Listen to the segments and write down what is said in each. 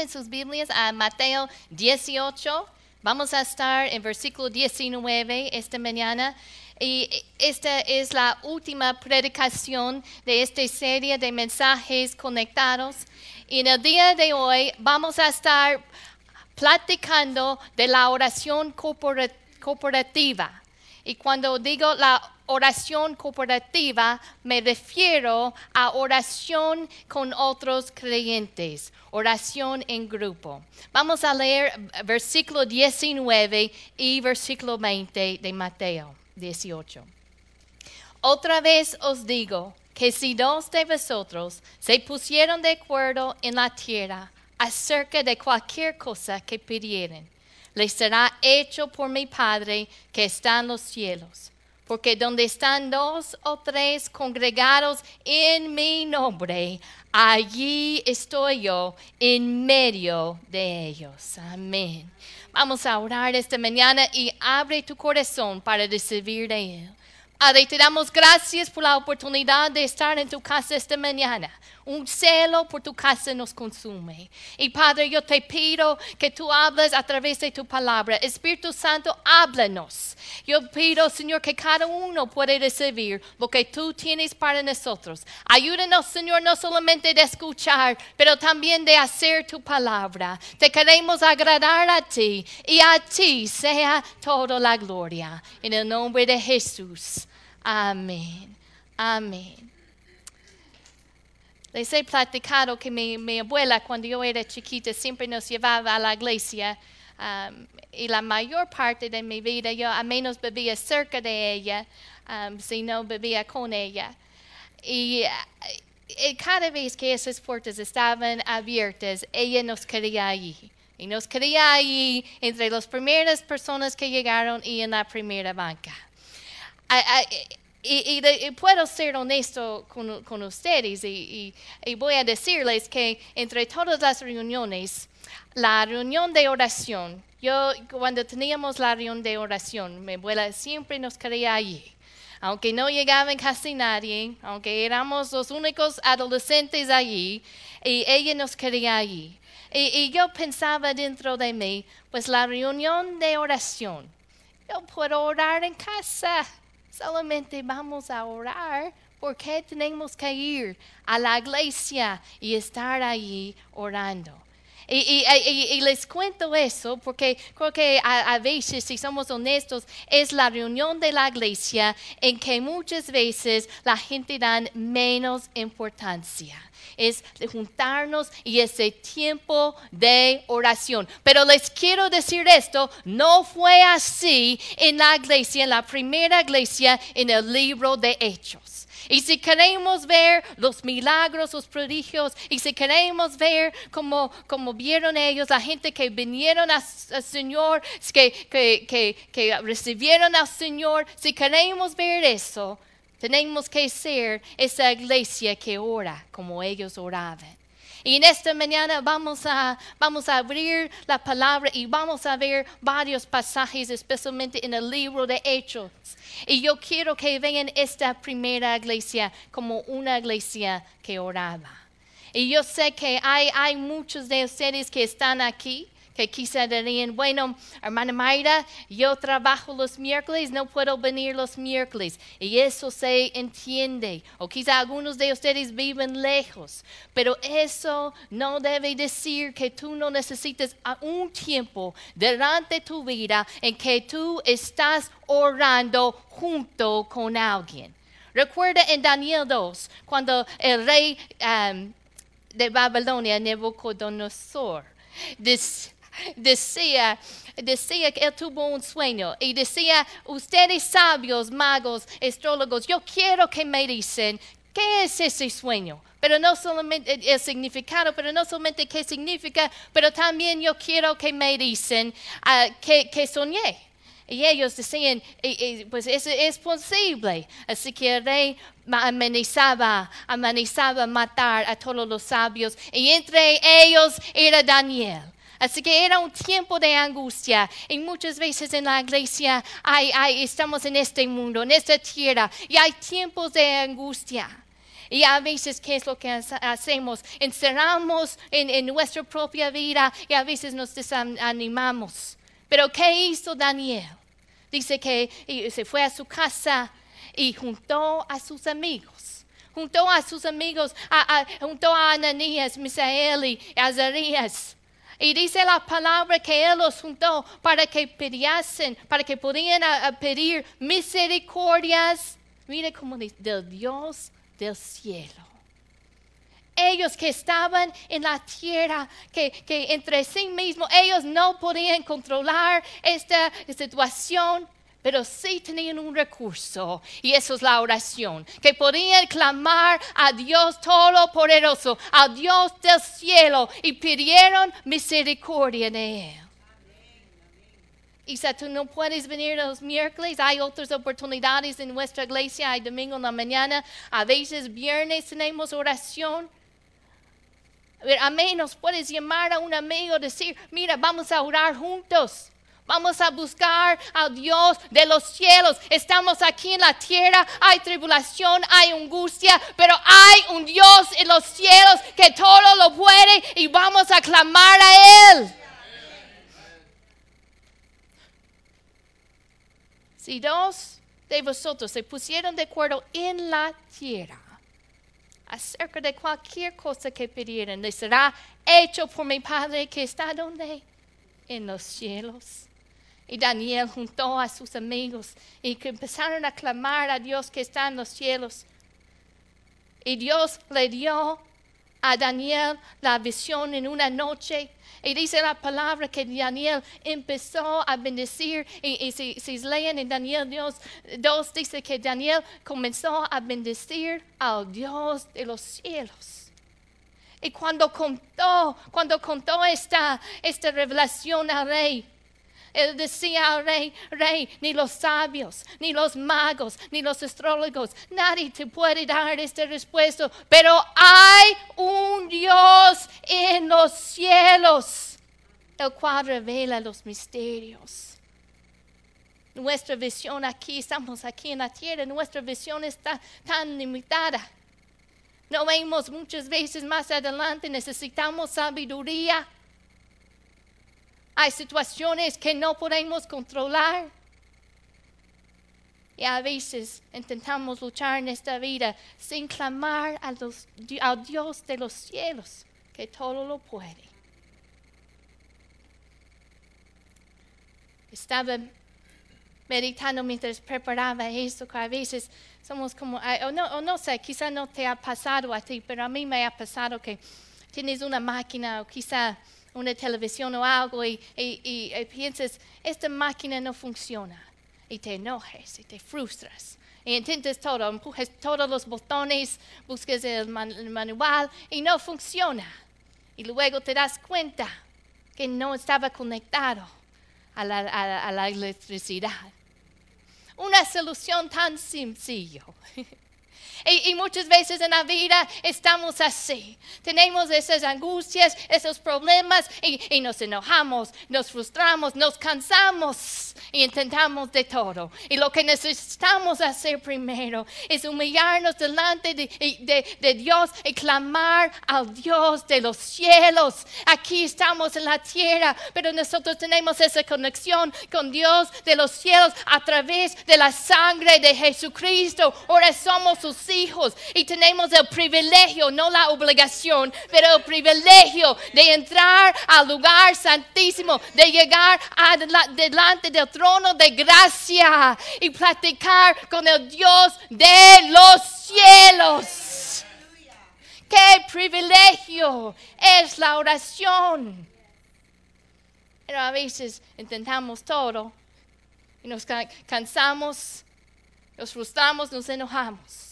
abren sus Biblias a Mateo 18. Vamos a estar en versículo 19 esta mañana. Y esta es la última predicación de esta serie de mensajes conectados. Y en el día de hoy vamos a estar platicando de la oración corporativa. Y cuando digo la oración cooperativa me refiero a oración con otros creyentes, oración en grupo. Vamos a leer versículo 19 y versículo 20 de Mateo 18. Otra vez os digo que si dos de vosotros se pusieron de acuerdo en la tierra acerca de cualquier cosa que pidieren, les será hecho por mi Padre que está en los cielos porque donde están dos o tres congregados en mi nombre, allí estoy yo en medio de ellos. Amén. Vamos a orar esta mañana y abre tu corazón para recibir de Él. Padre, te damos gracias por la oportunidad de estar en tu casa esta mañana un celo por tu casa nos consume. Y Padre, yo te pido que tú hables a través de tu palabra. Espíritu Santo, háblanos. Yo pido, Señor, que cada uno pueda recibir lo que tú tienes para nosotros. Ayúdanos, Señor, no solamente de escuchar, pero también de hacer tu palabra. Te queremos agradar a ti y a ti sea toda la gloria. En el nombre de Jesús. Amén. Amén. Les he platicado que mi, abuela cuando yo era chiquita siempre nos llevaba a la iglesia um, y la mayor parte de mi vida yo a menos bebía cerca de ella, um, si no bebía con ella. Y, y, cada vez que esas puertas estaban abiertas, ella nos quería allí. Y nos quería allí entre las primeras personas que llegaron y en la primera banca. Y, puedo ser honesto con, ustedes y, voy a decirles que entre todas las reuniones, la reunión de oración, yo cuando teníamos la reunión de oración, mi abuela siempre nos quería allí. Aunque no llegaba casi nadie, aunque éramos los únicos adolescentes allí, y ella nos quería allí. y yo pensaba dentro de mí, pues la reunión de oración, yo puedo orar en casa solamente vamos a orar porque tenemos que ir a la iglesia y estar allí orando. Y, les cuento eso porque creo que a, veces, si somos honestos, es la reunión de la iglesia en que muchas veces la gente da menos importancia es juntarnos y ese tiempo de oración. Pero les quiero decir esto, no fue así en la iglesia, en la primera iglesia, en el libro de Hechos. Y si queremos ver los milagros, los prodigios, y si queremos ver como, como vieron ellos, la gente que vinieron al Señor, que, que, que recibieron al Señor, si queremos ver eso, tenemos que ser esa iglesia que ora como ellos oraban. Y en esta mañana vamos a, vamos a abrir la palabra y vamos a ver varios pasajes, especialmente en el libro de Hechos. Y yo quiero que vean esta primera iglesia como una iglesia que oraba. Y yo sé que hay, hay muchos de ustedes que están aquí que quizá dirían, bueno, hermana Mayra, yo trabajo los miércoles, no puedo venir los miércoles. Y eso se entiende. O quizá algunos de ustedes viven lejos. Pero eso no debe decir que tú no necesites un tiempo durante tu vida en que tú estás orando junto con alguien. Recuerda en Daniel 2, cuando el rey de Babilonia, Nebuchadnezzar, decía, decía que él tuvo un sueño y decía, ustedes sabios, magos, astrólogos, yo quiero que me dicen qué es ese sueño. Pero no solamente el significado, pero no solamente qué significa, pero también yo quiero que me dicen uh, que, soñé. Y ellos decían, pues eso es posible. Así que el rey amenazaba, amenazaba matar a todos los sabios. Y entre ellos era Daniel. Así que era un tiempo de angustia. Y muchas veces en la iglesia estamos en este mundo, en esta tierra, y hay tiempos de angustia. Y a veces, ¿qué es lo que hacemos? Encerramos en, en nuestra propia vida y a veces nos desanimamos. Pero ¿qué hizo Daniel? Dice que se fue a su casa y juntó a sus amigos. Juntó a sus amigos, a, juntó a Ananías, Misael y Azarías. Y dice la palabra que Él los juntó para que pidiesen, para que pudieran pedir misericordias. Mire cómo dice, del Dios del cielo. Ellos que estaban en la tierra, que, que entre sí mismos, ellos no podían controlar esta situación, pero sí tenían un recurso y eso es la oración, que podían clamar a Dios Todopoderoso, a Dios del cielo y pidieron misericordia de Él. Y si tú no puedes venir los miércoles, hay otras oportunidades en nuestra iglesia, hay domingo en la mañana, a veces viernes tenemos oración. A menos puedes llamar a un amigo y decir, mira, vamos a orar juntos. Vamos a buscar a Dios de los cielos. Estamos aquí en la tierra, hay tribulación, hay angustia, pero hay un Dios en los cielos que todo lo puede y vamos a clamar a Él. Si dos de vosotros se pusieron de acuerdo en la tierra acerca de cualquier cosa que pidieran, les será hecho por mi Padre que está donde? En los cielos. Y Daniel juntó a sus amigos y que empezaron a clamar a Dios que está en los cielos. Y Dios le dio a Daniel la visión en una noche. Y dice la palabra que Daniel empezó a bendecir. Y, si, si, leen en Daniel 2, dice que Daniel comenzó a bendecir al Dios de los cielos. Y cuando contó, cuando contó esta, esta revelación al rey, él decía al rey, rey, ni los sabios, ni los magos, ni los astrólogos, nadie te puede dar esta respuesta, pero hay un Dios en los cielos, el cual revela los misterios. Nuestra visión aquí, estamos aquí en la tierra, nuestra visión está tan limitada. No vemos muchas veces más adelante, necesitamos sabiduría hay situaciones que no podemos controlar. Y a veces intentamos luchar en esta vida sin clamar a, Dios de los cielos, que todo lo puede. Estaba meditando mientras preparaba esto, que a veces somos como, o no, o no sé, quizá no te ha pasado a ti, pero a mí me ha pasado que tienes una máquina o quizá una televisión o algo y, piensas, esta máquina no funciona. Y te enojes y te frustras. Y intentas todo, empujas todos los botones, buscas el, manual y no funciona. Y luego te das cuenta que no estaba conectado a la, a la electricidad. Una solución tan sencilla. Y, muchas veces en la vida estamos así. Tenemos esas angustias, esos problemas y, nos enojamos, nos frustramos, nos cansamos y intentamos de todo. Y lo que necesitamos hacer primero es humillarnos delante de, de Dios y clamar al Dios de los cielos. Aquí estamos en la tierra, pero nosotros tenemos esa conexión con Dios de los cielos a través de la sangre de Jesucristo. Ahora somos sus hijos y tenemos el privilegio, no la obligación, pero el privilegio de entrar al lugar santísimo, de llegar delante del trono de gracia y platicar con el Dios de los cielos. Qué privilegio es la oración. Pero a veces intentamos todo y nos cansamos, nos frustramos, nos enojamos.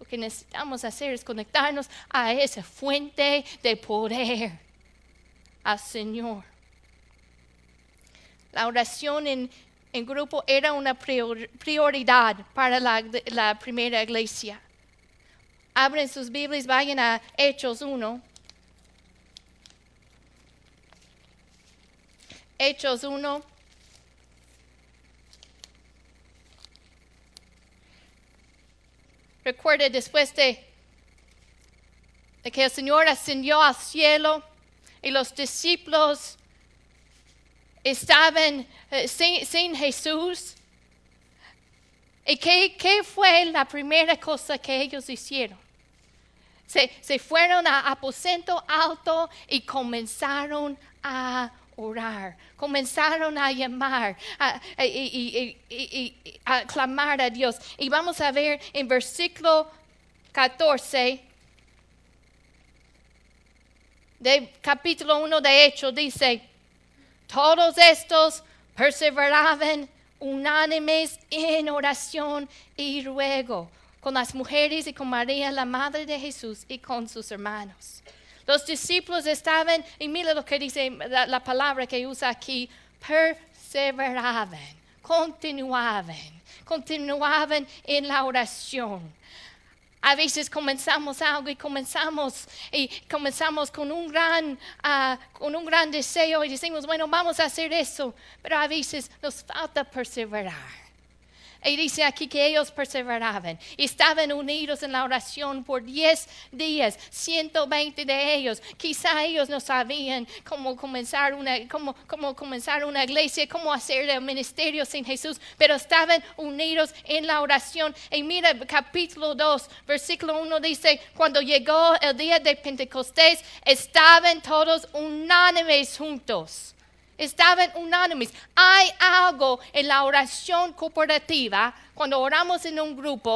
Lo que necesitamos hacer es conectarnos a esa fuente de poder, al Señor. La oración en, grupo era una prioridad para la, la primera iglesia. Abren sus Biblias, vayan a Hechos 1. Hechos 1. Recuerde después de, que el Señor ascendió al cielo y los discípulos estaban eh, sin, Jesús. ¿Y qué, qué fue la primera cosa que ellos hicieron? Se, se fueron a aposento alto y comenzaron a orar, comenzaron a llamar a, y, a clamar a Dios. Y vamos a ver en versículo 14 de capítulo 1 de Hechos, dice, todos estos perseveraban unánimes en oración y ruego con las mujeres y con María, la madre de Jesús, y con sus hermanos. Los discípulos estaban, y mira lo que dice la, la palabra que usa aquí, perseveraban, continuaban, continuaban en la oración. A veces comenzamos algo y comenzamos y comenzamos con un gran ah, con un gran deseo y decimos bueno vamos a hacer eso, pero a veces nos falta perseverar. Y dice aquí que ellos perseveraban estaban unidos en la oración por 10 días, 120 de ellos. Quizá ellos no sabían cómo comenzar una, cómo, cómo comenzar una iglesia, cómo hacer el ministerio sin Jesús, pero estaban unidos en la oración. Y mira, capítulo 2, versículo 1 dice, cuando llegó el día de Pentecostés, estaban todos unánimes juntos. Estaban unánimes. Hay algo en la oración cooperativa, cuando oramos en un grupo,